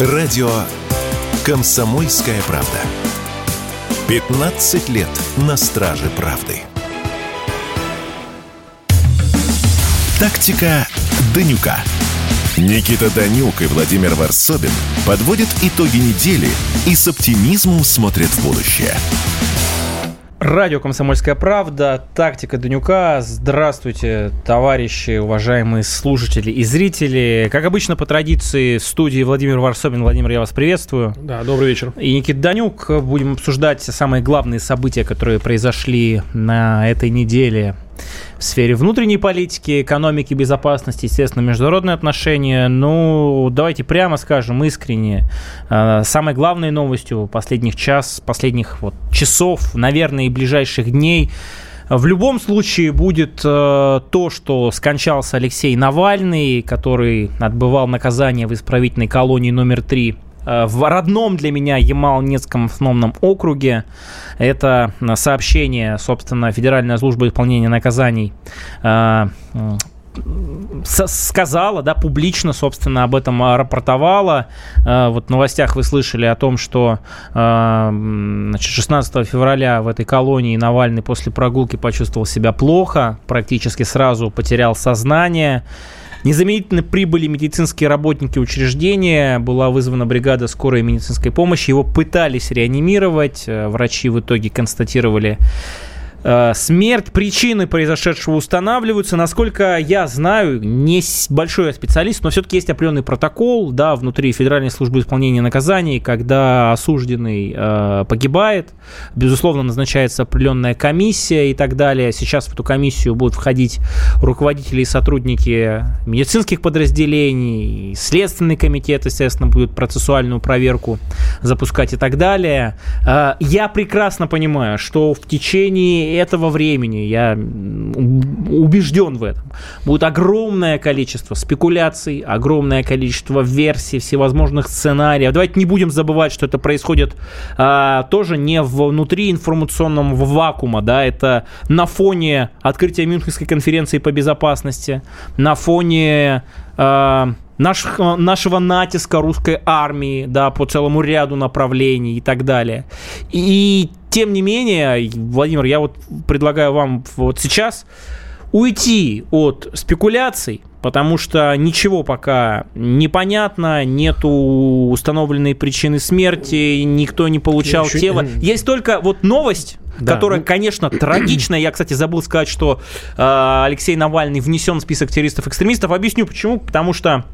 Радио «Комсомольская правда». 15 лет на страже правды. Тактика Данюка. Никита Данюк и Владимир Варсобин подводят итоги недели и с оптимизмом смотрят в будущее. Радио «Комсомольская правда», «Тактика Данюка». Здравствуйте, товарищи, уважаемые слушатели и зрители. Как обычно, по традиции, в студии Владимир Варсобин. Владимир, я вас приветствую. Да, добрый вечер. И Никита Данюк. Будем обсуждать самые главные события, которые произошли на этой неделе в сфере внутренней политики, экономики, безопасности, естественно, международные отношения. Ну, давайте прямо скажем, искренне, э, самой главной новостью последних час, последних вот часов, наверное, и ближайших дней в любом случае будет э, то, что скончался Алексей Навальный, который отбывал наказание в исправительной колонии номер 3 Э, в родном для меня Ямал-Ненецком автономном округе. Это сообщение, собственно, Федеральная служба исполнения наказаний э, сказала, да, публично, собственно, об этом рапортовала. Э, вот в новостях вы слышали о том, что значит, 16 февраля в этой колонии Навальный после прогулки почувствовал себя плохо, практически сразу потерял сознание. Незамедлительно прибыли медицинские работники учреждения, была вызвана бригада скорой медицинской помощи, его пытались реанимировать, э, врачи в итоге констатировали смерть, причины произошедшего устанавливаются. Насколько я знаю, не большой специалист, но все-таки есть определенный протокол, да, внутри Федеральной службы исполнения наказаний, когда осужденный э, погибает, безусловно, назначается определенная комиссия и так далее. Сейчас в эту комиссию будут входить руководители и сотрудники медицинских подразделений, Следственный комитет, естественно, будет процессуальную проверку запускать и так далее. Э, я прекрасно понимаю, что в течение этого времени, я убежден в этом, будет огромное количество спекуляций, огромное количество версий, всевозможных сценариев. Давайте не будем забывать, что это происходит а, тоже не внутри информационного вакуума, да, это на фоне открытия Мюнхенской конференции по безопасности, на фоне а, наш, нашего натиска русской армии, да, по целому ряду направлений и так далее. И тем не менее, Владимир, я вот предлагаю вам вот сейчас уйти от спекуляций, потому что ничего пока не понятно, нету установленной причины смерти, никто не получал Еще... тело. Есть только вот новость, да. которая, ну, конечно, трагичная. Я, кстати, забыл сказать, что э, Алексей Навальный внесен в список террористов-экстремистов. Объясню почему. Потому что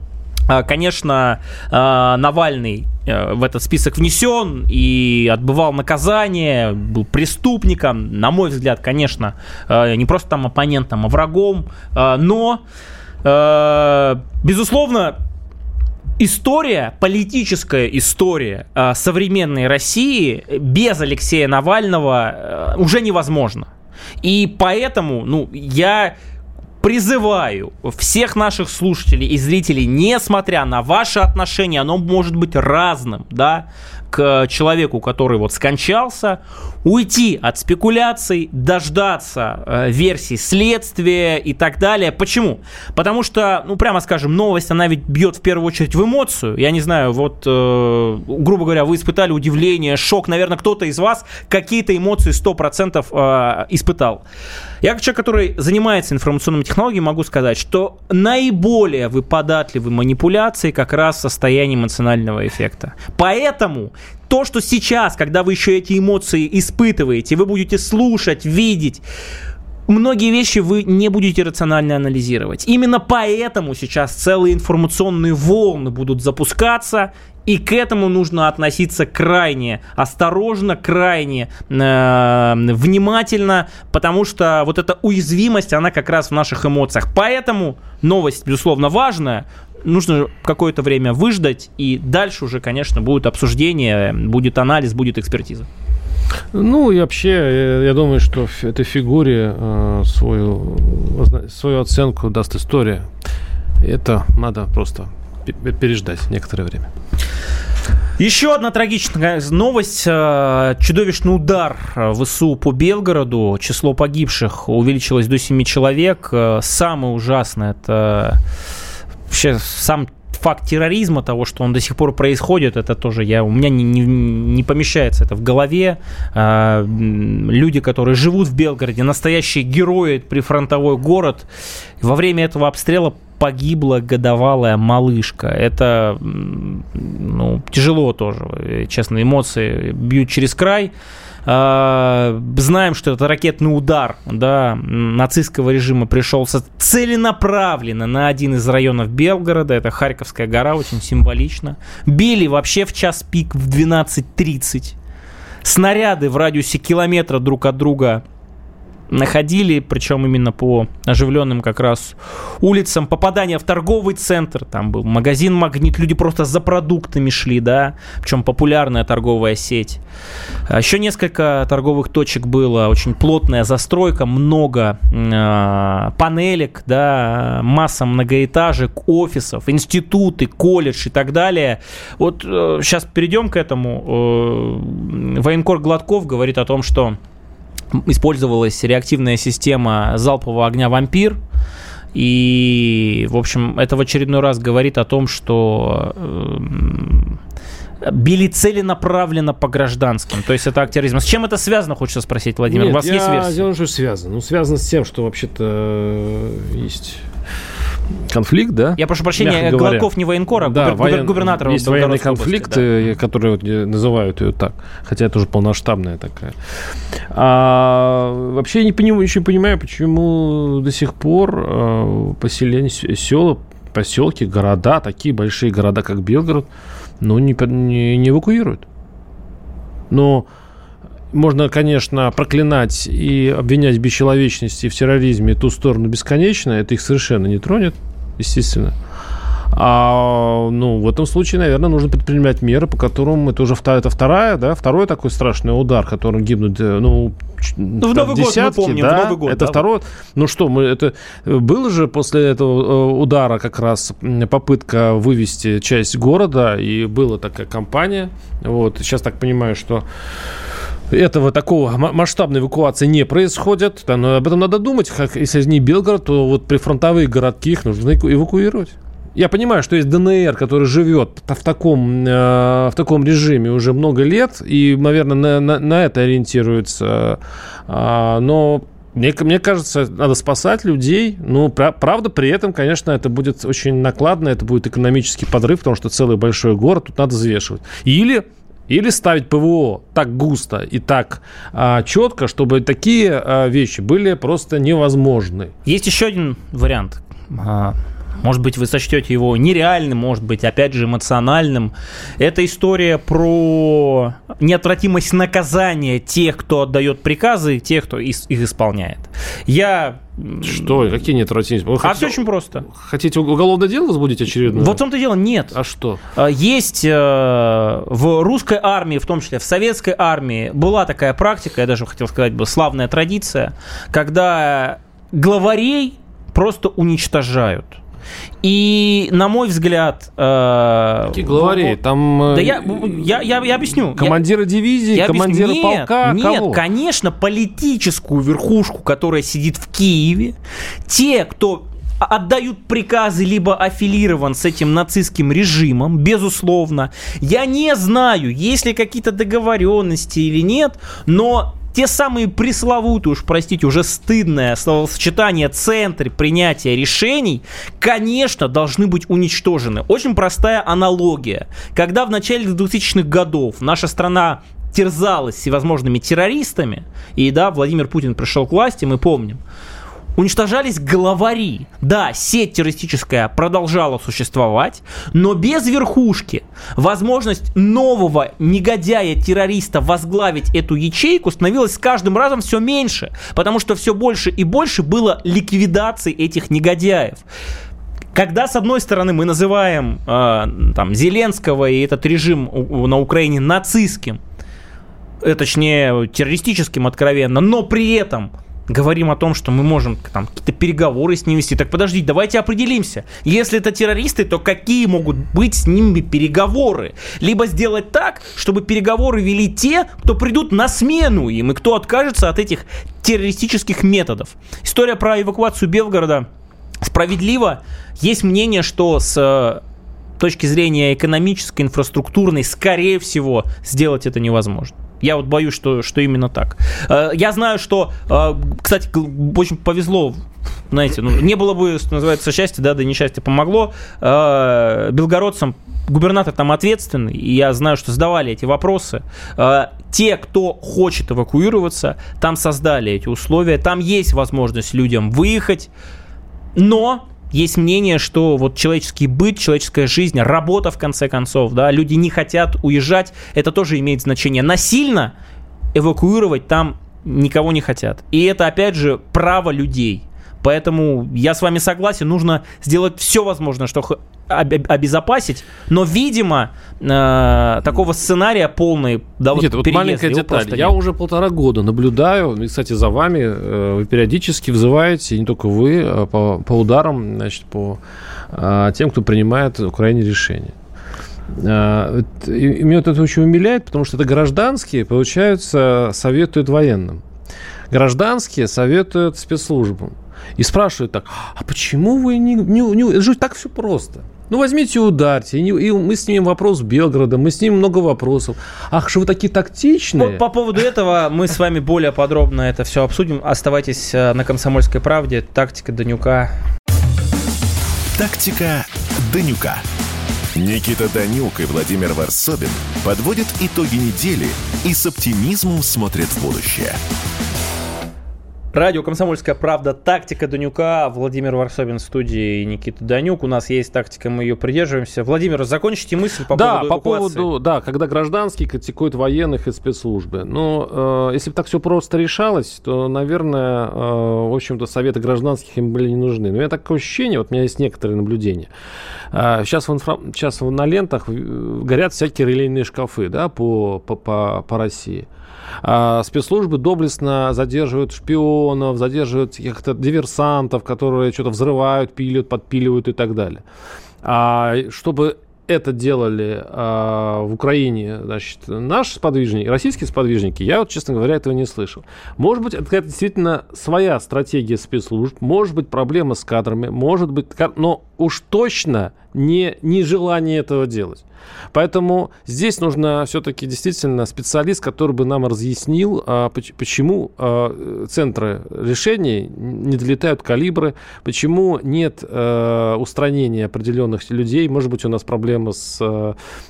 Конечно, а, Навальный э, в этот список внесен и отбывал наказание, был преступником, на мой взгляд, конечно, э, не просто там оппонентом, а врагом, э, но, безусловно, история, политическая история современной России без Алексея Навального уже невозможна. И поэтому, ну, я призываю всех наших слушателей и зрителей, несмотря на ваши отношения, оно может быть разным, да, к человеку, который вот скончался, уйти от спекуляций, дождаться э, версий следствия и так далее. Почему? Потому что, ну, прямо скажем, новость, она ведь бьет в первую очередь в эмоцию. Я не знаю, вот, э, грубо говоря, вы испытали удивление, шок, наверное, кто-то из вас какие-то эмоции 100% э, испытал. Я как человек, который занимается информационными технологиями, могу сказать, что наиболее вы податливы манипуляции как раз состояние эмоционального эффекта. Поэтому то, что сейчас, когда вы еще эти эмоции испытываете, вы будете слушать, видеть, многие вещи вы не будете рационально анализировать. Именно поэтому сейчас целые информационные волны будут запускаться, и к этому нужно относиться крайне осторожно, крайне э, внимательно, потому что вот эта уязвимость, она как раз в наших эмоциях. Поэтому новость, безусловно, важная, нужно какое-то время выждать, и дальше уже, конечно, будет обсуждение, будет анализ, будет экспертиза. Ну и вообще, я думаю, что этой фигуре э, свою, свою оценку даст история. Это надо просто переждать некоторое время. Еще одна трагичная новость. Э, чудовищный удар в СУ по Белгороду. Число погибших увеличилось до 7 человек. Э, самое ужасное это вообще сам факт терроризма, того, что он до сих пор происходит, это тоже я, у меня не, не, не помещается это в голове. А, люди, которые живут в Белгороде, настоящие герои, прифронтовой город, во время этого обстрела погибла годовалая малышка. Это ну, тяжело тоже, честно, эмоции бьют через край. А, знаем, что это ракетный удар да, нацистского режима пришелся целенаправленно на один из районов Белгорода. Это Харьковская гора, очень символично. Били вообще в час пик в 12.30. Снаряды в радиусе километра друг от друга находили, причем именно по оживленным как раз улицам. Попадание в торговый центр, там был магазин «Магнит», люди просто за продуктами шли, да, причем популярная торговая сеть. А Еще несколько торговых точек было, очень плотная застройка, много э, панелек, да, масса многоэтажек, офисов, институты, колледж и так далее. Вот э, сейчас перейдем к этому. Э, военкор Гладков говорит о том, что использовалась реактивная система залпового огня «Вампир», и, в общем, это в очередной раз говорит о том, что э, били целенаправленно по гражданским. То есть это акт терроризма. С чем это связано, хочется спросить, Владимир? Нет, У вас я есть версия? делаю, что связано. Ну, связано с тем, что вообще-то э, есть конфликт, да? Я прошу прощения. Гладков не военкор, а Да, губер- воен- губернатор Есть военный области, конфликт, да. э, который вот, э, называют ее так, хотя это уже полномасштабная такая. А, вообще я не понимаю, еще понимаю, почему до сих пор э, поселения, села, поселки, города, такие большие города, как Белгород, ну, не, не, не эвакуируют. Но можно, конечно, проклинать и обвинять в бесчеловечности, в терроризме ту сторону бесконечно, это их совершенно не тронет, естественно. А, ну, в этом случае, наверное, нужно предпринимать меры, по которым это уже вторая, это вторая, да, второй такой страшный удар, которым гибнут, э, ну, ч- в Новый год мы десятки, помним, в да, Новый год, это да. второй, ну что, мы, это было же после этого э, удара как раз попытка вывести часть города, и была такая кампания, вот, сейчас так понимаю, что этого такого ма- масштабной эвакуации не происходит. Но об этом надо думать. Как, если не Белгород, то вот прифронтовые городки их нужно эвакуировать. Я понимаю, что есть ДНР, который живет в таком, э, в таком режиме уже много лет, и, наверное, на, на- на это ориентируется. А, но мне, мне кажется, надо спасать людей. Ну, пра- правда, при этом, конечно, это будет очень накладно, это будет экономический подрыв, потому что целый большой город тут надо взвешивать. Или или ставить ПВО так густо и так а, четко, чтобы такие а, вещи были просто невозможны. Есть еще один вариант. А, Может быть, вы сочтете его нереальным, может быть, опять же, эмоциональным. Это история про неотвратимость наказания тех, кто отдает приказы, и тех, кто их исполняет. Я... Что? Какие неотвратимости? Вы А хотите- все очень просто. Хотите уголовное дело возбудить очередное? Вот в том-то дело нет. А что? А, Есть э, в русской армии, в том числе в советской армии, была такая практика, я даже хотел сказать бы, славная традиция, когда главарей просто уничтожают. И, на мой взгляд... э, Какие главари? в- Там э, Да я, я, я, я объясню. Командиры дивизии, я объясню. командиры нет, полка, Нет, кого? конечно, политическую верхушку, которая сидит в Киеве, те, кто отдают приказы, либо аффилирован с этим нацистским режимом, безусловно. Я не знаю, есть ли какие-то договоренности или нет, но те самые пресловутые, уж простите, уже стыдное словосочетание «центр принятия решений», конечно, должны быть уничтожены. Очень простая аналогия. Когда в начале 2000-х годов наша страна терзалась всевозможными террористами, и да, Владимир Путин пришел к власти, мы помним, уничтожались главари. Да, сеть террористическая продолжала существовать, но без верхушки. Возможность нового негодяя-террориста возглавить эту ячейку становилась с каждым разом все меньше, потому что все больше и больше было ликвидации этих негодяев. Когда, с одной стороны, мы называем э, там, Зеленского и этот режим на Украине нацистским, э, точнее, террористическим откровенно, но при этом говорим о том, что мы можем там какие-то переговоры с ними вести. Так подождите, давайте определимся. Если это террористы, то какие могут быть с ними переговоры? Либо сделать так, чтобы переговоры вели те, кто придут на смену им и кто откажется от этих террористических методов. История про эвакуацию Белгорода справедливо. Есть мнение, что с э, точки зрения экономической, инфраструктурной, скорее всего, сделать это невозможно. Я вот боюсь, что, что именно так. Э, я знаю, что, э, кстати, очень повезло знаете, ну, не было бы, что называется, счастья, да, да несчастье помогло. Э, белгородцам губернатор там ответственный, и я знаю, что задавали эти вопросы. Те, кто хочет эвакуироваться, там создали эти условия, там есть возможность людям выехать, но есть мнение, что вот человеческий быт, человеческая жизнь, работа в конце концов, да, люди не хотят уезжать, это тоже имеет значение. Насильно эвакуировать там никого не хотят. И это, опять же, право людей. Поэтому я с вами согласен, нужно сделать все возможное, что обезопасить, но, видимо, э, такого сценария полный да, вот, Нет, вот маленькая деталь. Я нет. уже полтора года наблюдаю, и, кстати, за вами э, вы периодически вызываете, не только вы, а по, по ударам, значит, по э, тем, кто принимает в Украине решения. Э, и меня это очень умиляет, потому что это гражданские, получается, советуют военным. Гражданские советуют спецслужбам. И спрашивают так, а почему вы не... не, не это же так все просто. Ну, возьмите и ударьте. И, и мы снимем вопрос Белгорода, мы снимем много вопросов. Ах, что вы такие тактичные. По, по поводу этого мы с вами более подробно это все обсудим. Оставайтесь э, на «Комсомольской правде». Тактика Данюка. Тактика Данюка. Никита Данюк и Владимир Варсобин подводят итоги недели и с оптимизмом смотрят в будущее. Радио «Комсомольская правда». Тактика Данюка. Владимир Варсобин в студии и Никита Данюк. У нас есть тактика, мы ее придерживаемся. Владимир, закончите мысль по да, поводу по поводу, да, когда гражданские критикуют военных и спецслужбы. Ну, э, если бы так все просто решалось, то, наверное, э, в общем-то, советы гражданских им были не нужны. Но у меня такое ощущение, вот у меня есть некоторые наблюдения. Э, сейчас, в инфра... сейчас на лентах горят всякие релейные шкафы, да, по, по, по, по России. А спецслужбы доблестно задерживают шпионов, задерживают каких-то диверсантов, которые что-то взрывают, пилят, подпиливают и так далее. А чтобы это делали э, в Украине, значит, наши сподвижники, российские сподвижники, я вот, честно говоря, этого не слышал. Может быть, это действительно своя стратегия спецслужб, может быть, проблема с кадрами, может быть, но уж точно не нежелание этого делать. Поэтому здесь нужно все-таки действительно специалист, который бы нам разъяснил, а, почему а, центры решений не долетают калибры, почему нет а, устранения определенных людей. Может быть, у нас проблема с,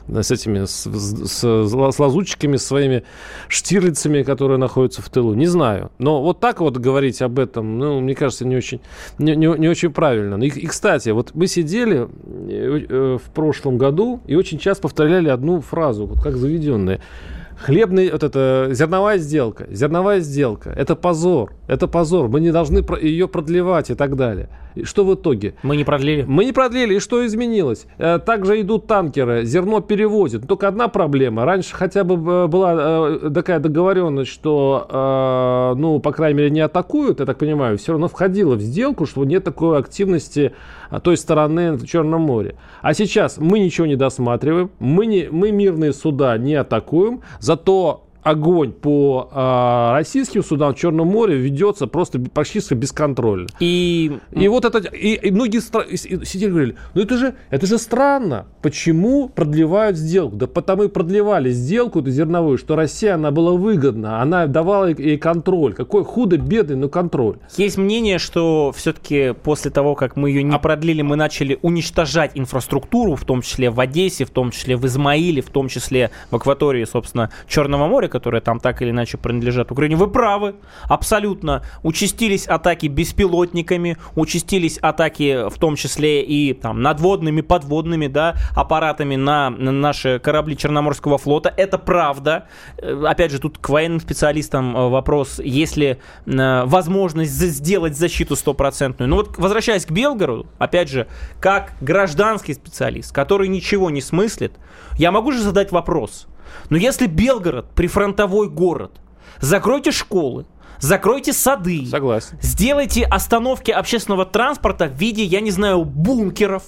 с этими, с, с, с лазутчиками, с своими штирлицами, которые находятся в тылу. Не знаю. Но вот так вот говорить об этом, ну, мне кажется, не очень, не, не, не очень правильно. И, и, кстати, вот мы сидели в прошлом году и очень часто повторяли одну фразу, вот как заведенные. Хлебный, вот это, зерновая сделка, зерновая сделка, это позор, это позор, мы не должны ее продлевать и так далее. И что в итоге? Мы не продлили. Мы не продлили, и что изменилось? Э, также идут танкеры, зерно перевозят. Только одна проблема. Раньше хотя бы э, была э, такая договоренность, что, ну, по крайней мере, не атакуют, я так понимаю, все равно входило в сделку, что нет такой активности той стороны в Черном. А сейчас мы ничего не досматриваем, мы, не, мы мирные суда не атакуем, зато огонь по э, российским судам в Черном море ведется просто почти бесконтрольно. И, и вот это и, и многие стра... сидели и говорили, ну это же это же странно, почему продлевают сделку? Да потому и продлевали сделку эту зерновую, что Россия она была выгодна, она давала ей контроль. Какой худо бедный, но контроль. Есть мнение, что все-таки после того, как мы ее не а... продлили, мы начали уничтожать инфраструктуру, в том числе в Одессе, в том числе в Измаиле, в том числе в акватории, собственно, Черного моря, которые там так или иначе принадлежат Украине. Вы правы, абсолютно. Участились атаки беспилотниками, участились атаки в том числе и там надводными, подводными, да, аппаратами на, на наши корабли Черноморского флота. Это правда. Э, опять же, тут к военным специалистам э, вопрос, есть ли э, возможность сделать защиту стопроцентную. Ну вот, возвращаясь к Белгороду, опять же, как гражданский специалист, который ничего не смыслит, я могу же задать вопрос – но если Белгород прифронтовой город, закройте школы, закройте сады. Согласен. Сделайте остановки общественного транспорта в виде, я не знаю, бункеров.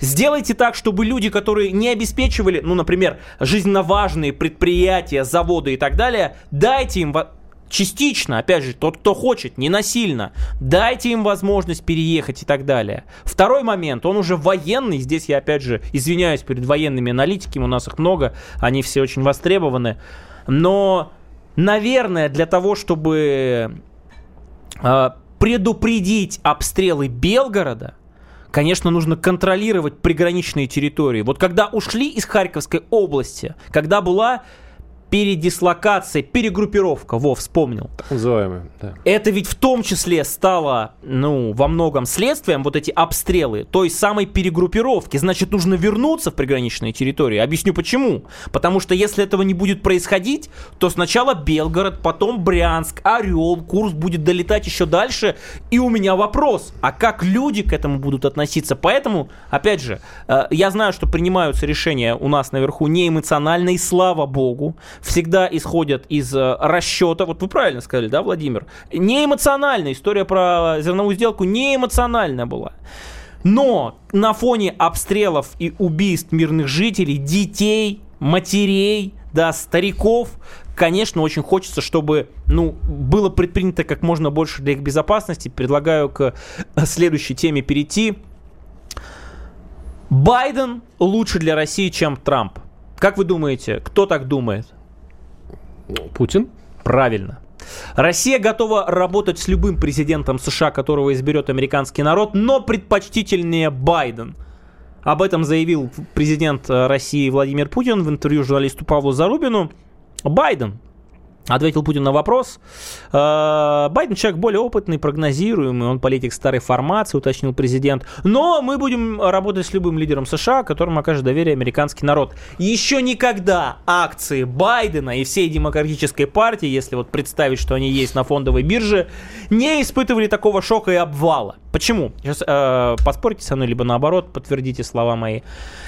Сделайте так, чтобы люди, которые не обеспечивали, ну, например, жизненно важные предприятия, заводы и так далее, дайте им Частично, опять же, тот, кто хочет, не насильно. Дайте им возможность переехать и так далее. Второй момент, он уже военный. Здесь я, опять же, извиняюсь перед военными аналитиками, у нас их много, они все очень востребованы. Но, наверное, для того, чтобы э, предупредить обстрелы Белгорода, конечно, нужно контролировать приграничные территории. Вот когда ушли из Харьковской области, когда была передислокация, перегруппировка, во, вспомнил. Так называемая, да. Это ведь в том числе стало, ну, во многом следствием, вот эти обстрелы той самой перегруппировки. Значит, нужно вернуться в приграничные территории. Объясню почему. Потому что если этого не будет происходить, то сначала Белгород, потом Брянск, Орел, курс будет долетать еще дальше. И у меня вопрос, а как люди к этому будут относиться? Поэтому, опять же, э, я знаю, что принимаются решения у нас наверху не эмоционально, и слава богу всегда исходят из э, расчета, вот вы правильно сказали, да, Владимир, не эмоциональная история про зерновую сделку не эмоциональная была. Но на фоне обстрелов и убийств мирных жителей, детей, матерей, да, стариков, конечно, очень хочется, чтобы ну, было предпринято как можно больше для их безопасности. Предлагаю к следующей теме перейти. Байден лучше для России, чем Трамп. Как вы думаете, кто так думает? Путин? Правильно. Россия готова работать с любым президентом США, которого изберет американский народ, но предпочтительнее Байден. Об этом заявил президент России Владимир Путин в интервью журналисту Павлу Зарубину. Байден Ответил Путин на вопрос. «Э, Байден человек более опытный, прогнозируемый, он политик старой формации, уточнил президент. Но мы будем работать с любым лидером США, которому окажет доверие американский народ. Еще никогда акции Байдена и всей демократической партии, если вот представить, что они есть на фондовой бирже, не испытывали такого шока и обвала. Почему? Сейчас э, поспорьте со мной, либо наоборот, подтвердите слова мои.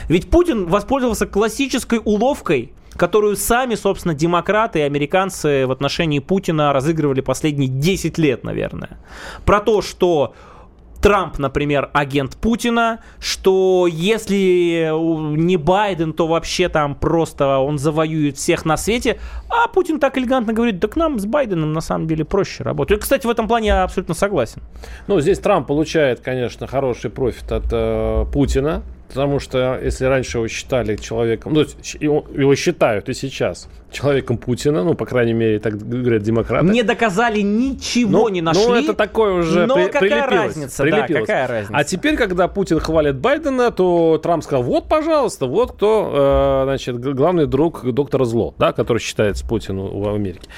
Ведь Путин воспользовался классической уловкой – которую сами, собственно, демократы и американцы в отношении Путина разыгрывали последние 10 лет, наверное. Про то, что Трамп, например, агент Путина, что если не Байден, то вообще там просто он завоюет всех на свете, а Путин так элегантно говорит, да к нам с Байденом на самом деле проще работать. И, кстати, в этом плане я абсолютно согласен. Ну, здесь Трамп получает, конечно, хороший профит от э, Путина, Потому что если раньше его считали человеком, ну, его, его считают и сейчас человеком Путина, ну, по крайней мере, так говорят демократы. Не доказали ничего, ну, не нашли. Ну, это такое уже Но при, какая разница, прилепилось. да, какая разница. А теперь, когда Путин хвалит Байдена, то Трамп сказал, вот, пожалуйста, вот кто, э, значит, главный друг доктора Зло, да, который считается Путину в Америке.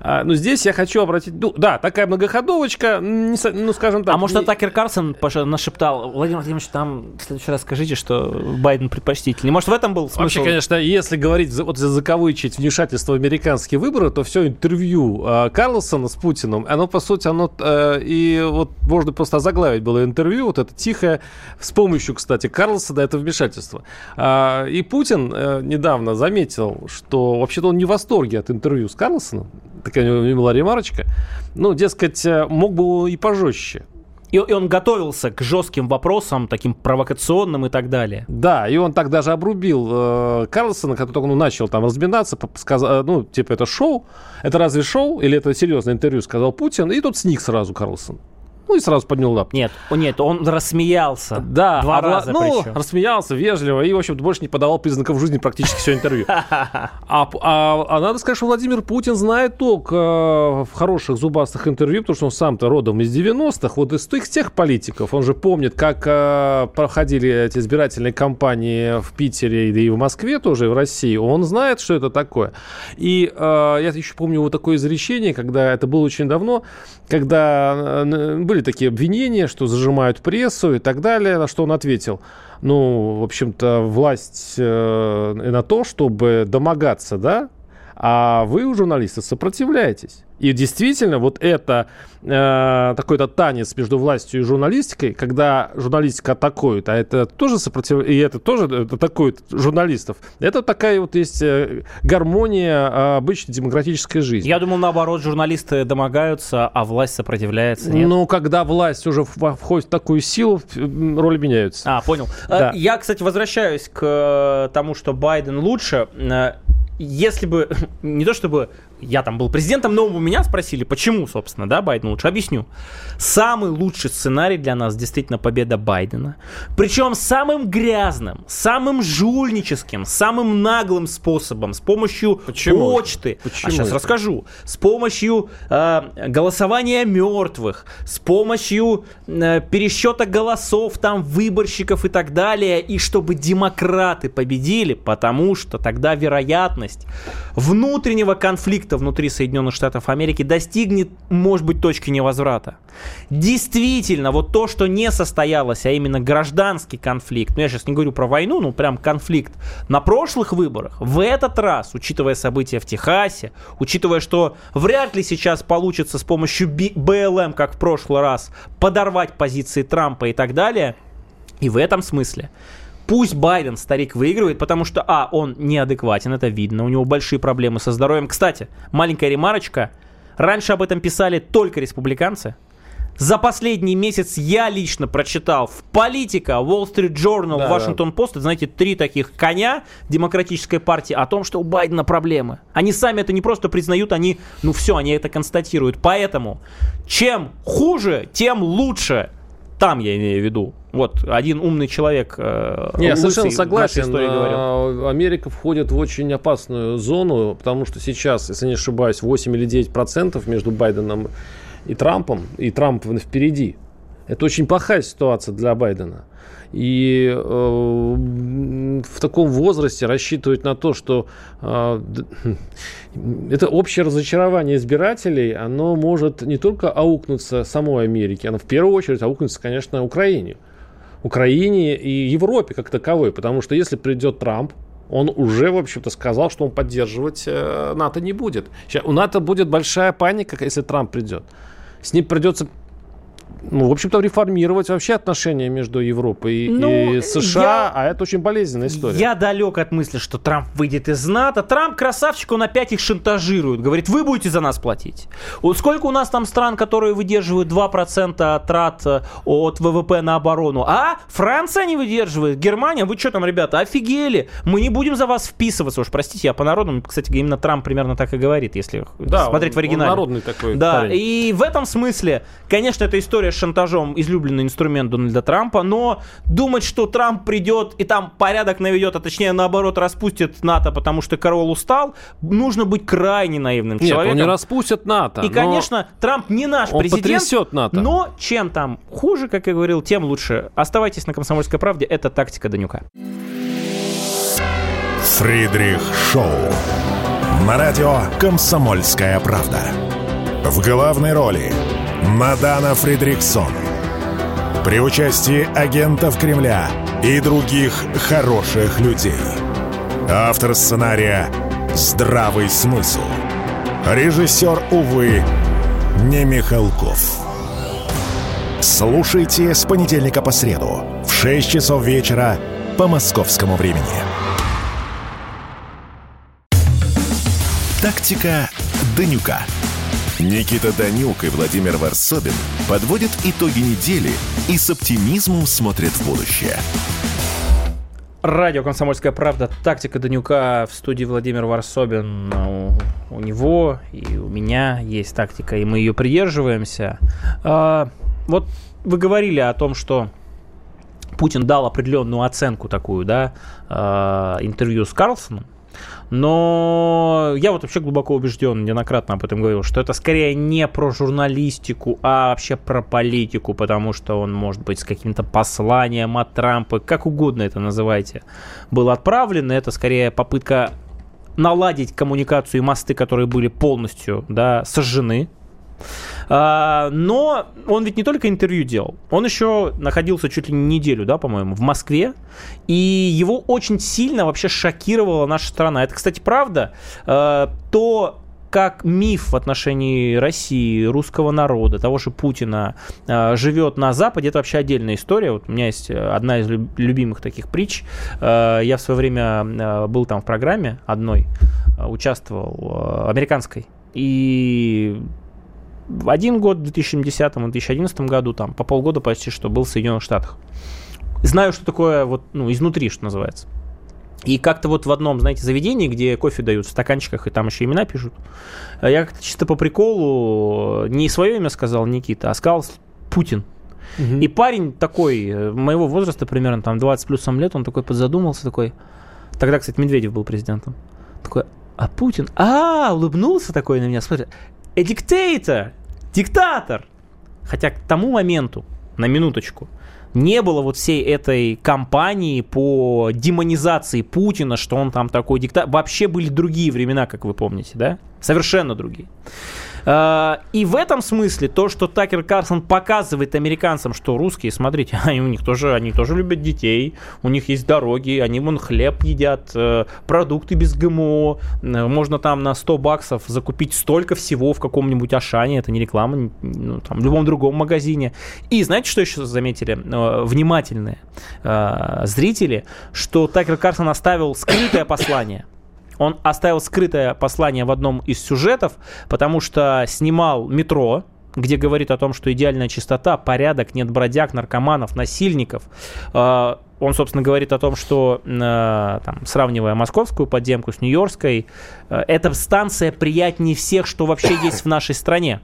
А, но здесь я хочу обратить... Ну, да, такая многоходовочка, не, ну, скажем так... А может, не... Такер Карсон нашептал, Владимир Владимирович, там в следующий раз скажите, что Байден предпочтительнее. Может, в этом был смысл? Вообще, конечно, если говорить, вот закавычить вмешательство в американские выборы, то все интервью э, Карлсона с Путиным, оно, по сути, оно... Э, и вот можно просто заглавить было интервью, вот это тихое, с помощью, кстати, Карлсона, это вмешательство. А, и Путин э, недавно заметил, что вообще-то он не в восторге от интервью с Карлсоном, такая у него была ремарочка. Ну, дескать, э, мог бы и пожестче. И, и он готовился к жестким вопросам, таким провокационным и так далее. Да, и он так даже обрубил э, Карлсона, который только ну, начал там разминаться, сказал, э, ну, типа, это шоу, это разве шоу, или это серьезное интервью, сказал Путин, и тут сник сразу Карлсон. Ну и сразу поднял лап. Нет, нет, он рассмеялся. Да, два обла... раза Ну, причем. рассмеялся вежливо и, в общем-то, больше не подавал признаков жизни практически все интервью. А, а, а надо сказать, что Владимир Путин знает толк э, в хороших зубастых интервью, потому что он сам-то родом из 90-х, вот из тех, тех политиков. Он же помнит, как э, проходили эти избирательные кампании в Питере и в Москве тоже, и в России. Он знает, что это такое. И э, я еще помню вот такое изречение, когда это было очень давно, когда э, были были такие обвинения, что зажимают прессу и так далее, на что он ответил. Ну, в общем-то, власть э, на то, чтобы домогаться, да, а вы, журналисты, сопротивляетесь. И действительно, вот это э, такой-то танец между властью и журналистикой, когда журналистика атакует, а это тоже сопротивляется, и это тоже атакует журналистов. Это такая вот есть э, гармония э, обычной демократической жизни. Я думал, наоборот, журналисты домогаются, а власть сопротивляется. Нет? Ну, когда власть уже входит в такую силу, роли меняются. А, понял. Да. Э, я, кстати, возвращаюсь к тому, что Байден лучше если бы, не то чтобы я там был президентом, но у меня спросили, почему, собственно, да, Байден лучше. Объясню. Самый лучший сценарий для нас действительно победа Байдена. Причем самым грязным, самым жульническим, самым наглым способом, с помощью почему? почты. А почему а сейчас это? расскажу. С помощью э, голосования мертвых, с помощью э, пересчета голосов там выборщиков и так далее, и чтобы демократы победили, потому что тогда вероятность внутреннего конфликта внутри Соединенных Штатов Америки достигнет, может быть, точки невозврата. Действительно, вот то, что не состоялось, а именно гражданский конфликт, ну я сейчас не говорю про войну, ну прям конфликт на прошлых выборах, в этот раз, учитывая события в Техасе, учитывая, что вряд ли сейчас получится с помощью БЛМ, как в прошлый раз, подорвать позиции Трампа и так далее, и в этом смысле Пусть Байден, старик, выигрывает, потому что, а, он неадекватен, это видно, у него большие проблемы со здоровьем. Кстати, маленькая ремарочка. Раньше об этом писали только республиканцы. За последний месяц я лично прочитал в Политика, Wall Street Journal, да, Washington Post, это, знаете, три таких коня демократической партии о том, что у Байдена проблемы. Они сами это не просто признают, они, ну все, они это констатируют. Поэтому, чем хуже, тем лучше. Там я имею в виду. Вот один умный человек. Э, Не, совершенно согласен. Говорил. Америка входит в очень опасную зону, потому что сейчас, если не ошибаюсь, 8 или 9 процентов между Байденом и Трампом, и Трамп впереди. Это очень плохая ситуация для Байдена. И э, в таком возрасте рассчитывать на то, что э, это общее разочарование избирателей, оно может не только аукнуться самой Америке, оно в первую очередь аукнется, конечно, Украине. Украине и Европе как таковой. Потому что если придет Трамп, он уже, в общем-то, сказал, что он поддерживать э, НАТО не будет. Сейчас, у НАТО будет большая паника, если Трамп придет. С ним придется ну, в общем-то, реформировать вообще отношения между Европой и, ну, и США, я, а это очень болезненная история. Я далек от мысли, что Трамп выйдет из НАТО. Трамп красавчик, он опять их шантажирует. Говорит, вы будете за нас платить. Вот сколько у нас там стран, которые выдерживают 2% трат э, от ВВП на оборону, а Франция не выдерживает, Германия, вы что там, ребята, офигели, мы не будем за вас вписываться. Уж простите, я по народу, кстати, именно Трамп примерно так и говорит, если да, смотреть он, в оригинале. Он народный такой. Да, парень. и в этом смысле, конечно, эта история история с шантажом излюбленный инструмент Дональда Трампа, но думать, что Трамп придет и там порядок наведет, а точнее наоборот распустит НАТО, потому что Корол устал, нужно быть крайне наивным Нет, человеком. он не распустит НАТО. И, конечно, Трамп не наш он президент. потрясет НАТО. Но чем там хуже, как я говорил, тем лучше. Оставайтесь на «Комсомольской правде». Это «Тактика Данюка». Фридрих Шоу. На радио «Комсомольская правда». В главной роли Мадана Фридриксон. При участии агентов Кремля и других хороших людей. Автор сценария «Здравый смысл». Режиссер, увы, не Михалков. Слушайте с понедельника по среду в 6 часов вечера по московскому времени. Тактика Данюка. Никита Данюк и Владимир Варсобин подводят итоги недели и с оптимизмом смотрят в будущее. Радио «Комсомольская правда», тактика Данюка в студии Владимир Варсобин. У, у него и у меня есть тактика, и мы ее придерживаемся. А, вот вы говорили о том, что Путин дал определенную оценку такую, да, а, интервью с Карлсоном. Но я вот вообще глубоко убежден, неоднократно об этом говорил, что это скорее не про журналистику, а вообще про политику, потому что он может быть с каким-то посланием от Трампа, как угодно это называйте, был отправлен. Это скорее попытка наладить коммуникацию и мосты, которые были полностью да, сожжены но он ведь не только интервью делал, он еще находился чуть ли не неделю, да, по-моему, в Москве, и его очень сильно вообще шокировала наша страна. Это, кстати, правда. А, то как миф в отношении России, русского народа, того же Путина э, живет на Западе, это вообще отдельная история. Вот у меня есть одна из любимых таких притч. Э, я в свое время э, был там в программе одной, э, участвовал, э, американской. И в один год, в 2010 и 2011 году, там, по полгода почти, что был в Соединенных Штатах. Знаю, что такое вот, ну, изнутри, что называется. И как-то вот в одном, знаете, заведении, где кофе дают в стаканчиках, и там еще имена пишут, я как-то чисто по приколу не свое имя сказал Никита, а сказал Путин. Угу. И парень такой, э, моего возраста примерно, там 20 плюсом лет, он такой подзадумался, такой, тогда, кстати, Медведев был президентом, такой, а Путин, а, улыбнулся такой на меня, смотри, a dictator, диктатор. Хотя к тому моменту, на минуточку, не было вот всей этой кампании по демонизации Путина, что он там такой диктатор. Вообще были другие времена, как вы помните, да? Совершенно другие. А, и в этом смысле то, что Такер Карсон показывает американцам, что русские, смотрите, они, у них тоже, они тоже любят детей, у них есть дороги, они вон хлеб едят, э, продукты без ГМО, э, можно там на 100 баксов закупить столько всего в каком-нибудь Ашане, это не реклама, ну, там, в любом другом магазине. И знаете, что еще заметили э, внимательные зрители, что Такер Карсон оставил скрытое послание – он оставил скрытое послание в одном из сюжетов, потому что снимал метро, где говорит о том, что идеальная чистота, порядок, нет бродяг, наркоманов, насильников. А, он, собственно, говорит о том, что, э, там, сравнивая московскую подземку с нью-йоркской, э, эта станция приятнее всех, что вообще есть в нашей стране.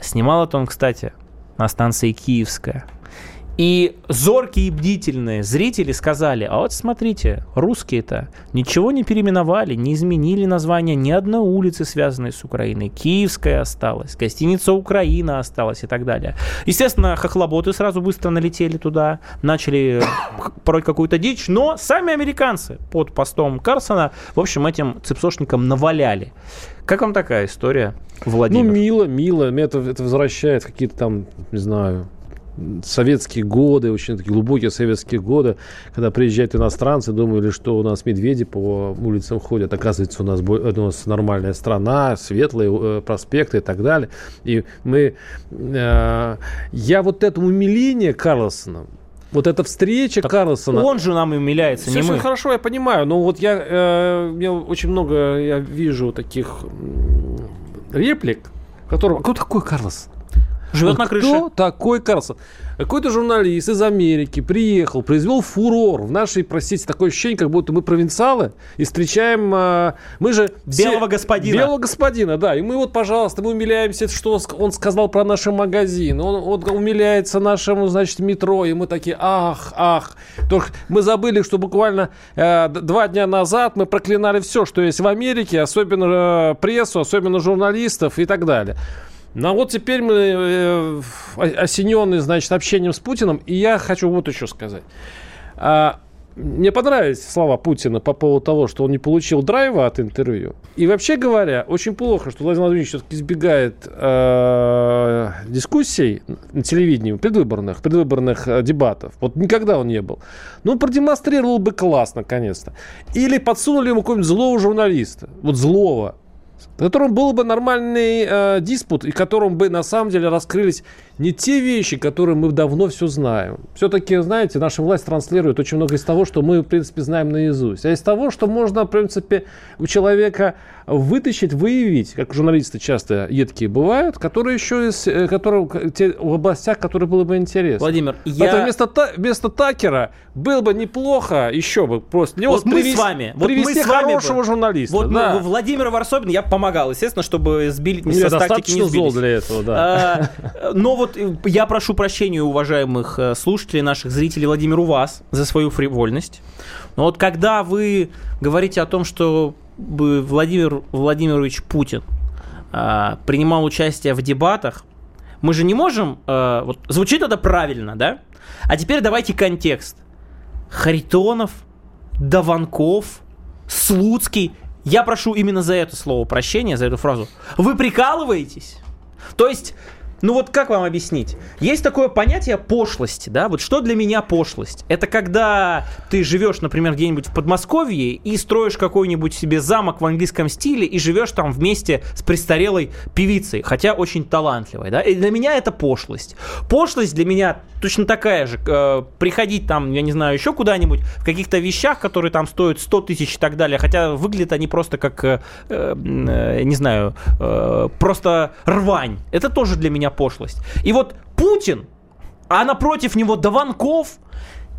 Снимал это он, кстати, на станции Киевская. И зоркие и бдительные зрители сказали, а вот смотрите, русские-то ничего не переименовали, не изменили название ни одной улицы, связанной с Украиной. Киевская осталась, гостиница Украина осталась и так далее. Естественно, хохлоботы сразу быстро налетели туда, начали пороть какую-то дичь, но сами американцы под постом Карсона, в общем, этим цепсошникам наваляли. Как вам такая история, Владимир? Ну, мило, мило. Меня это, это возвращает какие-то там, не знаю, советские годы, очень такие глубокие советские годы, когда приезжают иностранцы, думали, что у нас медведи по улицам ходят. Оказывается, у нас, у нас нормальная страна, светлые э, проспекты и так далее. И мы... Э, я вот это умиление Карлсона, вот эта встреча так Карлсона... Он же нам умиляется, все, не мы. хорошо, я понимаю. Но вот я, э, я очень много я вижу таких реплик, которого... Кто такой Карлсон? Живет на крыше. Кто такой Карлсон? Какой-то журналист из Америки приехал, произвел фурор. В нашей, простите, такое ощущение, как будто мы провинциалы и встречаем... А, мы же... Белого господина. Белого господина, да. И мы вот, пожалуйста, мы умиляемся, что он сказал про наш магазин. Он, он умиляется нашему, значит, метро. И мы такие, ах, ах. Только мы забыли, что буквально э, два дня назад мы проклинали все, что есть в Америке, особенно э, прессу, особенно журналистов и так далее. Ну а вот теперь мы э, осененные, значит, общением с Путиным, и я хочу вот еще сказать. А, мне понравились слова Путина по поводу того, что он не получил драйва от интервью. И вообще говоря, очень плохо, что Владимир Владимирович все-таки избегает э, дискуссий на телевидении, предвыборных, предвыборных э, дебатов. Вот никогда он не был. Ну, продемонстрировал бы класс, наконец-то. Или подсунули ему какого-нибудь злого журналиста. Вот злого в котором был бы нормальный э, диспут, и в котором бы на самом деле раскрылись не те вещи, которые мы давно все знаем. Все-таки, знаете, наша власть транслирует очень много из того, что мы, в принципе, знаем наизусть. А из того, что можно, в принципе, у человека вытащить, выявить, как журналисты часто едкие бывают, которые еще из, э, которые, те, в областях, которые было бы интересно. Владимир, я... Это вместо, вместо Такера было бы неплохо еще бы просто вот привез, мы с вами, вот привести мы с вами хорошего бы. журналиста. Вот да. Владимир Варсобин, я помогал, естественно, чтобы сбили, не со статики не сбились. для этого, да. А, но вот э, я прошу прощения, уважаемых э, слушателей, наших зрителей, Владимир, у вас за свою фривольность. Но вот когда вы говорите о том, что Владимир Владимирович Путин э, принимал участие в дебатах, мы же не можем... Э, вот звучит это правильно, да? А теперь давайте контекст. Харитонов, Даванков, Слуцкий. Я прошу именно за это слово прощения, за эту фразу. Вы прикалываетесь? То есть ну вот как вам объяснить? Есть такое понятие пошлости, да? Вот что для меня пошлость? Это когда ты живешь, например, где-нибудь в Подмосковье и строишь какой-нибудь себе замок в английском стиле и живешь там вместе с престарелой певицей, хотя очень талантливой, да? И для меня это пошлость. Пошлость для меня точно такая же. Э, приходить там, я не знаю, еще куда-нибудь в каких-то вещах, которые там стоят 100 тысяч и так далее, хотя выглядят они просто как, э, э, не знаю, э, просто рвань. Это тоже для меня пошлость. И вот Путин, а напротив него Даванков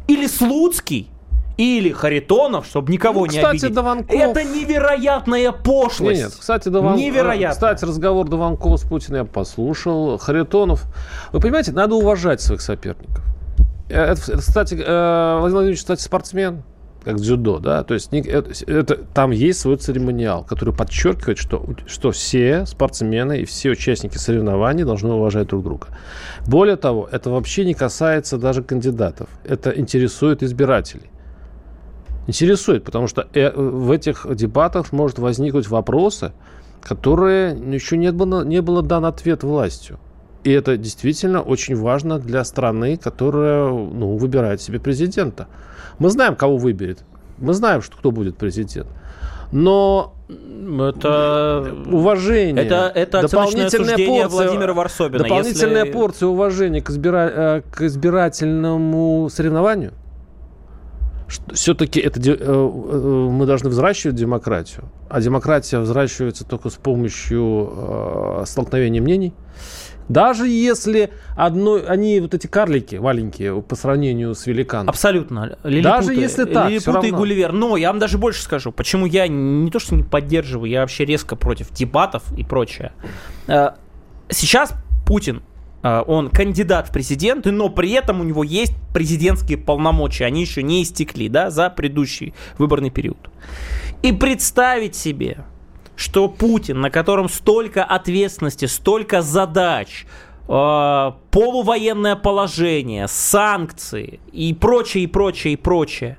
или Слуцкий, или Харитонов, чтобы никого ну, кстати, не обидеть. Дованков... Это невероятная пошлость. Нет, нет. Кстати, Дованков... Невероятно. Кстати, разговор Дованкова с Путиным я послушал. Харитонов... Вы понимаете, надо уважать своих соперников. Э, это, это кстати, э, Владимир Владимирович, кстати, спортсмен как дзюдо, да, то есть это, это, там есть свой церемониал, который подчеркивает, что, что все спортсмены и все участники соревнований должны уважать друг друга. Более того, это вообще не касается даже кандидатов, это интересует избирателей. Интересует, потому что э, в этих дебатах может возникнуть вопросы, которые еще не было, не было дан ответ властью. И это действительно очень важно для страны, которая ну, выбирает себе президента. Мы знаем, кого выберет. Мы знаем, что кто будет президент. Но это уважение. Это, это дополнительная порция Владимира Варсобина. Дополнительная если... порция уважения к, избира... Э, к избирательному соревнованию. Все-таки это э, э, мы должны взращивать демократию, а демократия взращивается только с помощью столкновения мнений. Даже если одно, они вот эти карлики маленькие по сравнению с великаном. Абсолютно. Лилипуты, даже если так, Лилипуты и Гулливер. Но я вам даже больше скажу, почему я не то что не поддерживаю, я вообще резко против дебатов и прочее. Э, сейчас Путин э, он кандидат в президенты, но при этом у него есть президентские полномочия, они еще не истекли, да, за предыдущий выборный период. И представить себе, что Путин, на котором столько ответственности, столько задач, э, полувоенное положение, санкции и прочее, и прочее, и прочее,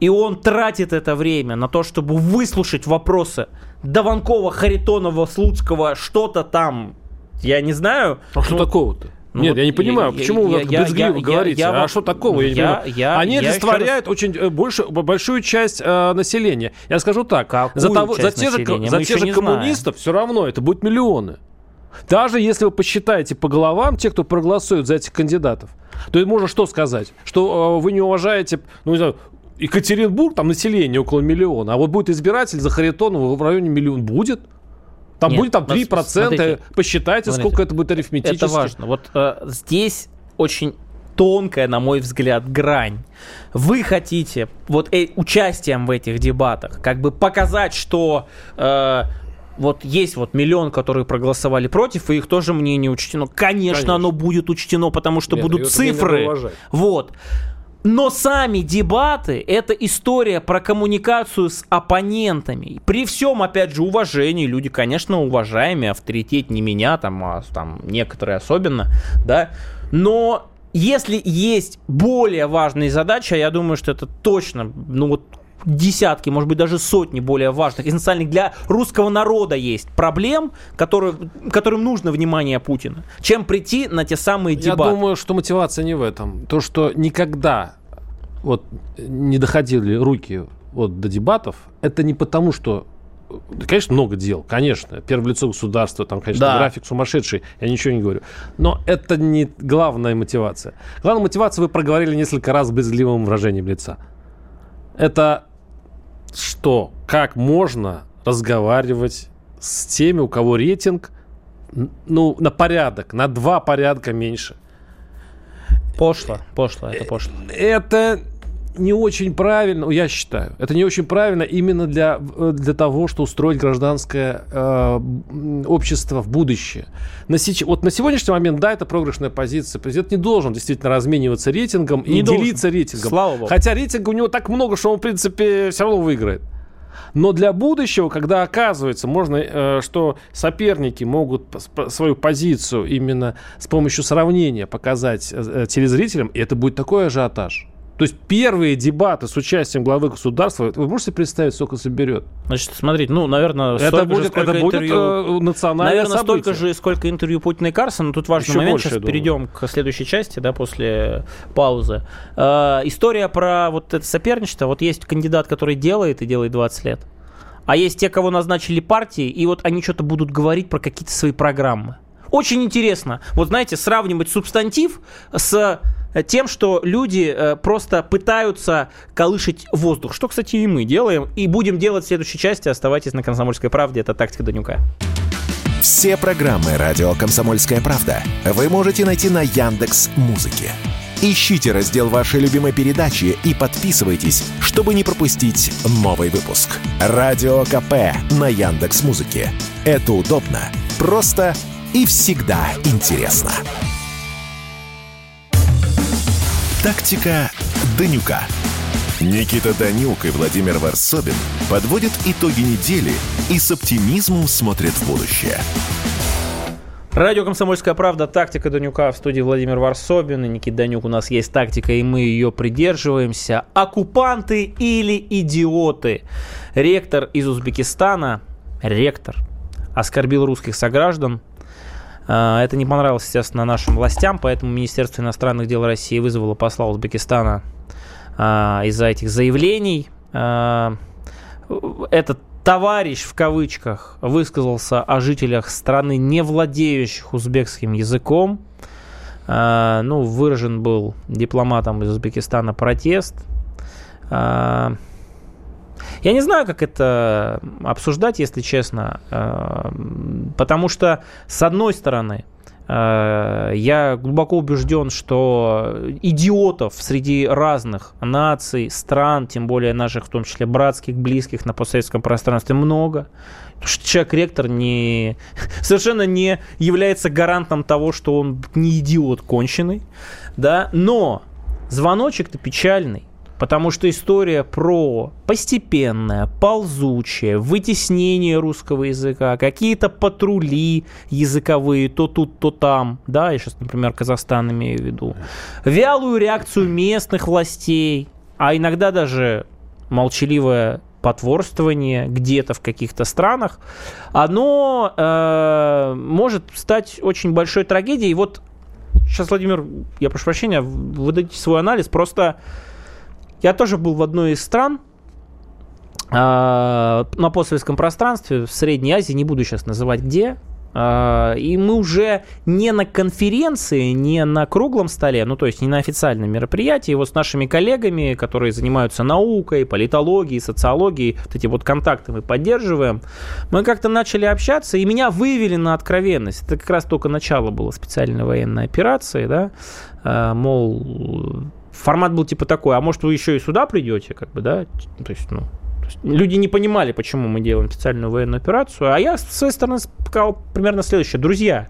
и он тратит это время на то, чтобы выслушать вопросы Даванкова, Харитонова, Слуцкого, что-то там, я не знаю. А что ну, такого-то? Ну, Нет, вот я не понимаю, я, почему я, вы я, брезгливо я, говорите. Я, я, а что такого? Я, не я, понимаю. Я, Они я олицетворяют раз... очень э, больше, большую часть э, населения. Я скажу так, Какую за, того, за те же, за те же коммунистов знаем. все равно это будут миллионы. Даже если вы посчитаете по головам те, кто проголосует за этих кандидатов, то можно что сказать? Что э, вы не уважаете, ну, не знаю, Екатеринбург, там население около миллиона, а вот будет избиратель за Харитонова в районе миллиона. Будет? Там Нет, будет там 3%, смотрите, посчитайте, смотрите, сколько это будет арифметически. Это важно. Вот э, здесь очень тонкая, на мой взгляд, грань. Вы хотите вот э, участием в этих дебатах как бы показать, что э, вот есть вот миллион, которые проголосовали против, и их тоже мнение учтено. Конечно, Конечно. оно будет учтено, потому что Нет, будут цифры. Вот. Но сами дебаты – это история про коммуникацию с оппонентами. При всем, опять же, уважении, люди, конечно, уважаемые, авторитет не меня, там, а там некоторые особенно, да, но если есть более важные задачи, а я думаю, что это точно, ну вот десятки, может быть, даже сотни более важных, эссенциальных для русского народа есть проблем, которые, которым нужно внимание Путина, чем прийти на те самые дебаты. Я думаю, что мотивация не в этом. То, что никогда вот не доходили руки вот до дебатов, это не потому, что Конечно, много дел, конечно. Первое лицо государства, там, конечно, да. график сумасшедший, я ничего не говорю. Но это не главная мотивация. Главная мотивация вы проговорили несколько раз с безливым выражением лица. Это что, как можно разговаривать с теми, у кого рейтинг ну, на порядок, на два порядка меньше. Пошло, пошло, это пошло. Это не очень правильно, я считаю, это не очень правильно именно для, для того, что устроить гражданское э, общество в будущее. На, вот на сегодняшний момент, да, это проигрышная позиция. Президент не должен действительно размениваться рейтингом не и должен. делиться рейтингом. Слава Богу. Хотя рейтинга у него так много, что он, в принципе, все равно выиграет. Но для будущего, когда оказывается, можно, э, что соперники могут свою позицию именно с помощью сравнения показать э, телезрителям, и это будет такой ажиотаж. То есть первые дебаты с участием главы государства, вы можете представить, сколько соберет? Значит, смотрите, ну, наверное, это будет, же, это будет интервью... Э, национальное Наверное, событие. столько же, сколько интервью Путина и Карсона. Тут важный Еще момент, больше, сейчас перейдем к следующей части, да, после паузы. Э, история про вот это соперничество. Вот есть кандидат, который делает и делает 20 лет. А есть те, кого назначили партии, и вот они что-то будут говорить про какие-то свои программы. Очень интересно. Вот знаете, сравнивать субстантив с Э, тем, что люди э, просто пытаются колышить воздух. Что, кстати, и мы делаем. И будем делать в следующей части. Оставайтесь на «Комсомольской правде». Это «Тактика Данюка». Все программы «Радио Комсомольская правда» вы можете найти на Яндекс Музыке. Ищите раздел вашей любимой передачи и подписывайтесь, чтобы не пропустить новый выпуск. Радио КП на Яндекс Музыке. Это удобно, просто и всегда интересно. Тактика Данюка. Никита Данюк и Владимир Варсобин подводят итоги недели и с оптимизмом смотрят в будущее. Радио «Комсомольская правда», тактика Данюка в студии Владимир Варсобин и Никита Данюк. У нас есть тактика, и мы ее придерживаемся. Оккупанты или идиоты? Ректор из Узбекистана, ректор, оскорбил русских сограждан. А, это не понравилось, естественно, нашим властям, поэтому Министерство иностранных дел России вызвало посла Узбекистана а, из-за этих заявлений. А, этот товарищ в кавычках высказался о жителях страны, не владеющих узбекским языком. Ну, выражен был дипломатом из Узбекистана протест. Я не знаю, как это обсуждать, если честно, uh, потому что, с одной стороны, Э, я глубоко убежден, что идиотов среди разных наций, стран, тем более наших, в том числе братских, близких на постсоветском пространстве, много. Человек-ректор не, совершенно не является гарантом того, что он не идиот конченый. Да? Но звоночек-то печальный. Потому что история про постепенное, ползучее вытеснение русского языка, какие-то патрули языковые, то тут, то там, да, я сейчас, например, Казахстан имею в виду, вялую реакцию местных властей, а иногда даже молчаливое потворствование где-то в каких-то странах, оно э, может стать очень большой трагедией. Вот сейчас, Владимир, я прошу прощения, вы дадите свой анализ, просто я тоже был в одной из стран, а, на постсоветском пространстве, в Средней Азии, не буду сейчас называть где, а, и мы уже не на конференции, не на круглом столе, ну то есть не на официальном мероприятии, вот с нашими коллегами, которые занимаются наукой, политологией, социологией, вот эти вот контакты мы поддерживаем, мы как-то начали общаться, и меня вывели на откровенность. Это как раз только начало было специальной военной операции, да, а, мол, формат был типа такой, а может вы еще и сюда придете, как бы, да, то есть, ну, люди не понимали, почему мы делаем специальную военную операцию, а я с своей стороны сказал примерно следующее. Друзья,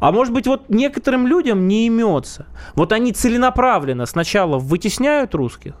а может быть вот некоторым людям не имется. Вот они целенаправленно сначала вытесняют русских,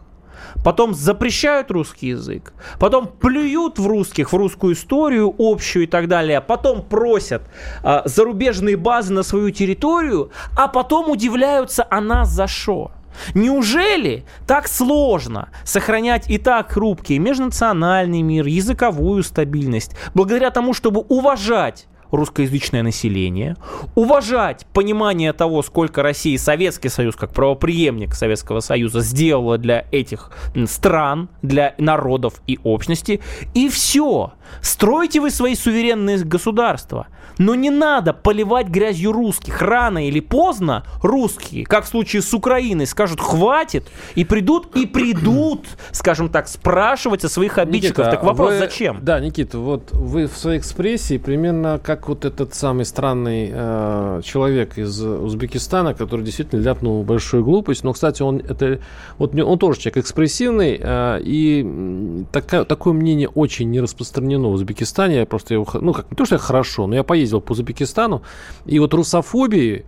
потом запрещают русский язык, потом плюют в русских, в русскую историю общую и так далее, потом просят а, зарубежные базы на свою территорию, а потом удивляются, а нас за что? Неужели так сложно сохранять и так хрупкий межнациональный мир, языковую стабильность, благодаря тому, чтобы уважать русскоязычное население, уважать понимание того, сколько Россия и Советский Союз, как правоприемник Советского Союза, сделала для этих стран, для народов и общности, и все. Стройте вы свои суверенные государства. Но не надо поливать грязью русских. Рано или поздно русские, как в случае с Украиной, скажут «хватит» и придут, и придут, скажем так, спрашивать о своих обидчиках. Никита, так вопрос вы, зачем? Да, Никита, вот вы в своей экспрессии примерно как вот этот самый странный э, человек из Узбекистана, который действительно ляпнул большую глупость. Но, кстати, он это вот он тоже человек экспрессивный, э, и такая, такое мнение очень не распространено в Узбекистане. Я просто его, ну как не то, что я хорошо, но я поездил ездил по Узбекистану, и вот русофобии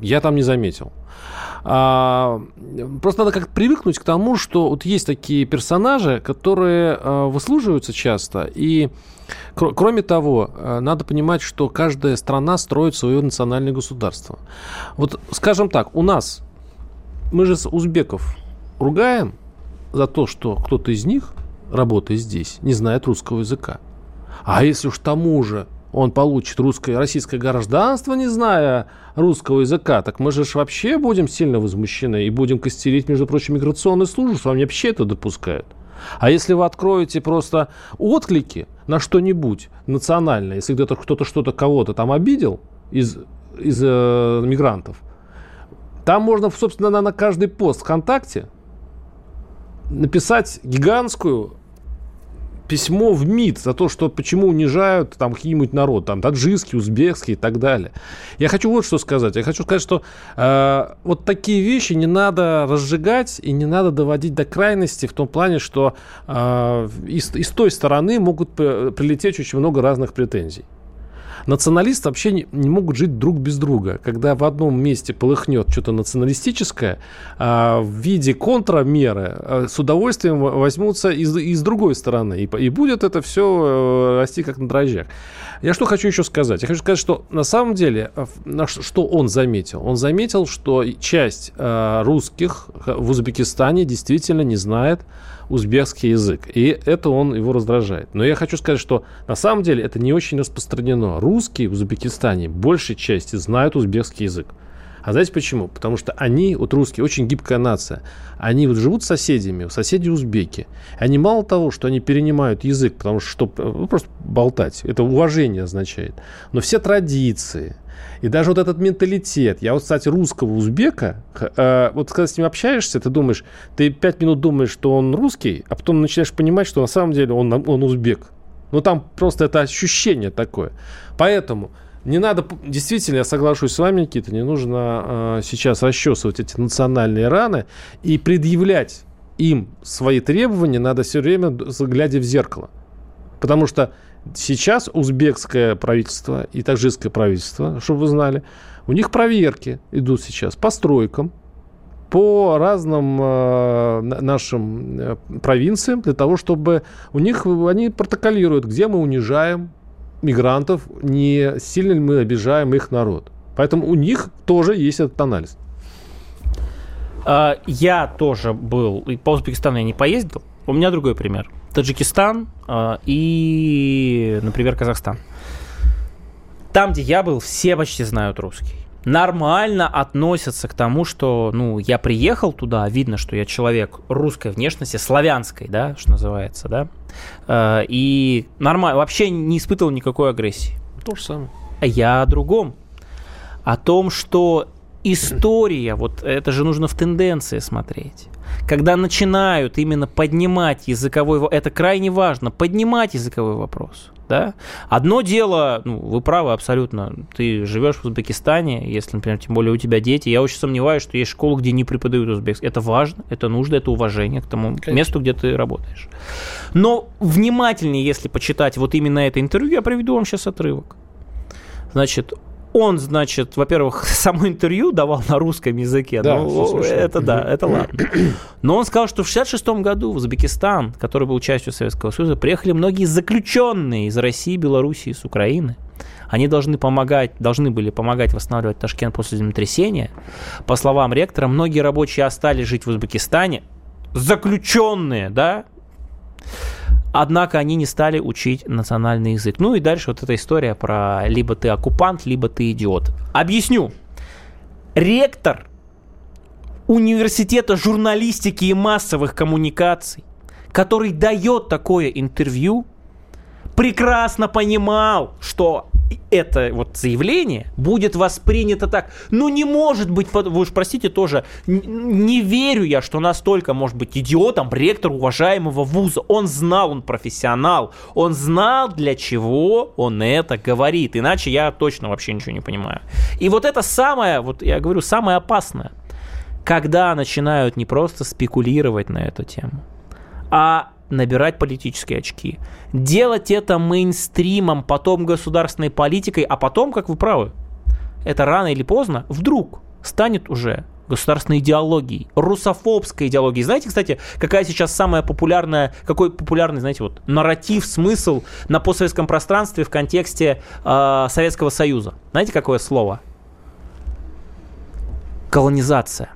я там не заметил. А, просто надо как-то привыкнуть к тому, что вот есть такие персонажи, которые а, выслуживаются часто, и кр- кроме того, а, надо понимать, что каждая страна строит свое национальное государство. Вот, скажем так, у нас, мы же с узбеков ругаем за то, что кто-то из них, работая здесь, не знает русского языка. А если уж тому же он получит русское, российское гражданство, не зная русского языка, так мы же вообще будем сильно возмущены и будем костерить, между прочим, миграционную службу, что они вообще это допускают. А если вы откроете просто отклики на что-нибудь национальное, если где-то кто-то что-то кого-то там обидел из, из э, мигрантов, там можно, собственно, на, на каждый пост ВКонтакте написать гигантскую письмо в МИД за то, что почему унижают там какие-нибудь народ, там таджикский, узбекский и так далее. Я хочу вот что сказать. Я хочу сказать, что э, вот такие вещи не надо разжигать и не надо доводить до крайности в том плане, что э, из, из той стороны могут прилететь очень много разных претензий. Националисты вообще не, не могут жить друг без друга. Когда в одном месте полыхнет что-то националистическое, а, в виде контрамеры а, с удовольствием возьмутся из, из другой стороны. И, и будет это все э, расти как на дрожжах. Я что хочу еще сказать? Я хочу сказать, что на самом деле, а, что он заметил? Он заметил, что часть а, русских в Узбекистане действительно не знает узбекский язык. И это он его раздражает. Но я хочу сказать, что на самом деле это не очень распространено. Русские в Узбекистане большей части знают узбекский язык. А знаете почему? Потому что они, вот русские, очень гибкая нация. Они вот живут с соседями, соседи узбеки. Они мало того, что они перенимают язык, потому что, что ну, просто болтать, это уважение означает. Но все традиции, и даже вот этот менталитет. Я вот, кстати, русского узбека, э, вот когда с ним общаешься, ты думаешь, ты пять минут думаешь, что он русский, а потом начинаешь понимать, что на самом деле он, он узбек. Ну, там просто это ощущение такое. Поэтому не надо, действительно, я соглашусь с вами, Никита, не нужно э, сейчас расчесывать эти национальные раны и предъявлять им свои требования надо все время, глядя в зеркало. Потому что Сейчас узбекское правительство и таджикское правительство, чтобы вы знали, у них проверки идут сейчас по стройкам, по разным э, нашим э, провинциям для того, чтобы у них они протоколируют, где мы унижаем мигрантов, не сильно ли мы обижаем их народ. Поэтому у них тоже есть этот анализ. А, я тоже был, по Узбекистану я не поездил. У меня другой пример. Таджикистан э, и, например, Казахстан. Там, где я был, все почти знают русский. Нормально относятся к тому, что, ну, я приехал туда, видно, что я человек русской внешности, славянской, да, что называется, да, э, и нормально, вообще не испытывал никакой агрессии. То же самое. А я о другом. О том, что история, вот это же нужно в тенденции смотреть когда начинают именно поднимать языковой это крайне важно, поднимать языковой вопрос. Да? Одно дело, ну, вы правы абсолютно, ты живешь в Узбекистане, если, например, тем более у тебя дети, я очень сомневаюсь, что есть школы, где не преподают узбекский. Это важно, это нужно, это уважение к тому Конечно. месту, где ты работаешь. Но внимательнее, если почитать вот именно это интервью, я приведу вам сейчас отрывок. Значит, он, значит, во-первых, само интервью давал на русском языке. Да, ну, это да, это ладно. Но он сказал, что в 66 году в Узбекистан, который был частью Советского Союза, приехали многие заключенные из России, Белоруссии, с Украины. Они должны помогать, должны были помогать восстанавливать Ташкент после землетрясения. По словам ректора, многие рабочие остались жить в Узбекистане, заключенные, да, Однако они не стали учить национальный язык. Ну и дальше вот эта история про либо ты оккупант, либо ты идиот. Объясню. Ректор университета журналистики и массовых коммуникаций, который дает такое интервью, прекрасно понимал, что это вот заявление будет воспринято так. Ну, не может быть, вы уж простите тоже, не верю я, что настолько может быть идиотом ректор уважаемого вуза. Он знал, он профессионал, он знал, для чего он это говорит. Иначе я точно вообще ничего не понимаю. И вот это самое, вот я говорю, самое опасное, когда начинают не просто спекулировать на эту тему, а набирать политические очки. Делать это мейнстримом, потом государственной политикой, а потом, как вы правы, это рано или поздно вдруг станет уже государственной идеологией, русофобской идеологией. Знаете, кстати, какая сейчас самая популярная, какой популярный, знаете, вот нарратив, смысл на постсоветском пространстве в контексте э, Советского Союза? Знаете, какое слово? Колонизация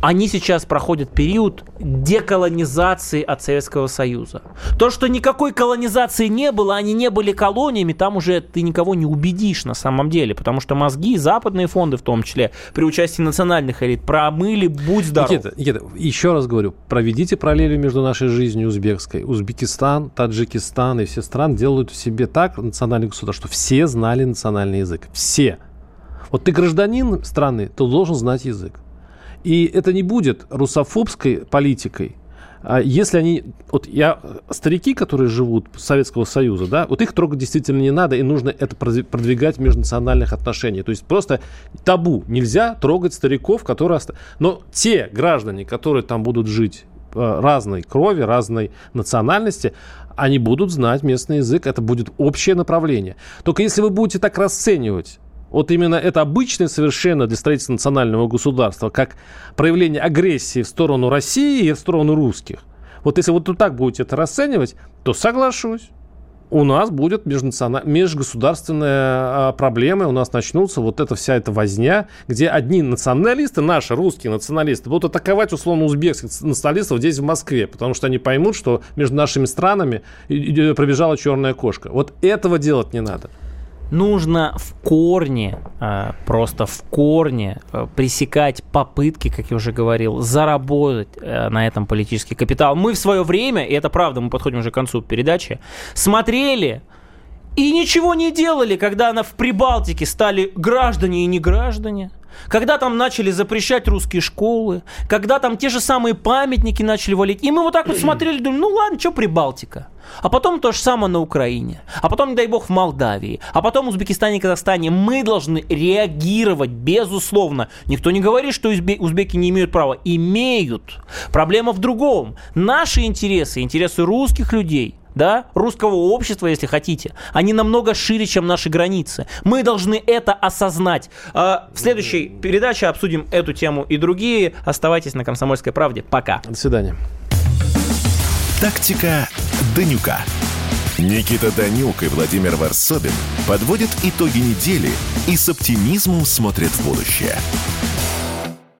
они сейчас проходят период деколонизации от Советского Союза. То, что никакой колонизации не было, они не были колониями, там уже ты никого не убедишь на самом деле, потому что мозги, западные фонды в том числе, при участии национальных элит, промыли, будь здоров. Никита, Никита, еще раз говорю, проведите параллели между нашей жизнью узбекской. Узбекистан, Таджикистан и все страны делают в себе так, национальные государства, что все знали национальный язык. Все. Вот ты гражданин страны, ты должен знать язык. И это не будет русофобской политикой, А если они, вот я, старики, которые живут Советского Союза, да, вот их трогать действительно не надо, и нужно это продвигать в межнациональных отношениях. То есть просто табу, нельзя трогать стариков, которые... Но те граждане, которые там будут жить э, разной крови, разной национальности, они будут знать местный язык, это будет общее направление. Только если вы будете так расценивать вот именно это обычное совершенно для строительства национального государства, как проявление агрессии в сторону России и в сторону русских. Вот если вот так будете это расценивать, то соглашусь. У нас будет межнациональ... межгосударственная а, проблема, у нас начнутся вот эта вся эта возня, где одни националисты, наши русские националисты, будут атаковать условно узбекских националистов здесь в Москве, потому что они поймут, что между нашими странами пробежала черная кошка. Вот этого делать не надо нужно в корне, э, просто в корне э, пресекать попытки, как я уже говорил, заработать э, на этом политический капитал. Мы в свое время, и это правда, мы подходим уже к концу передачи, смотрели и ничего не делали, когда она в Прибалтике стали граждане и не граждане. Когда там начали запрещать русские школы, когда там те же самые памятники начали валить. И мы вот так вот смотрели, думали, ну ладно, что Прибалтика. А потом то же самое на Украине. А потом, не дай бог, в Молдавии. А потом в Узбекистане и Казахстане. Мы должны реагировать, безусловно. Никто не говорит, что узбеки не имеют права. Имеют. Проблема в другом. Наши интересы, интересы русских людей – да, русского общества, если хотите, они намного шире, чем наши границы. Мы должны это осознать. А, в следующей передаче обсудим эту тему и другие. Оставайтесь на «Комсомольской правде». Пока. До свидания. Тактика Данюка. Никита Данюк и Владимир Варсобин подводят итоги недели и с оптимизмом смотрят в будущее.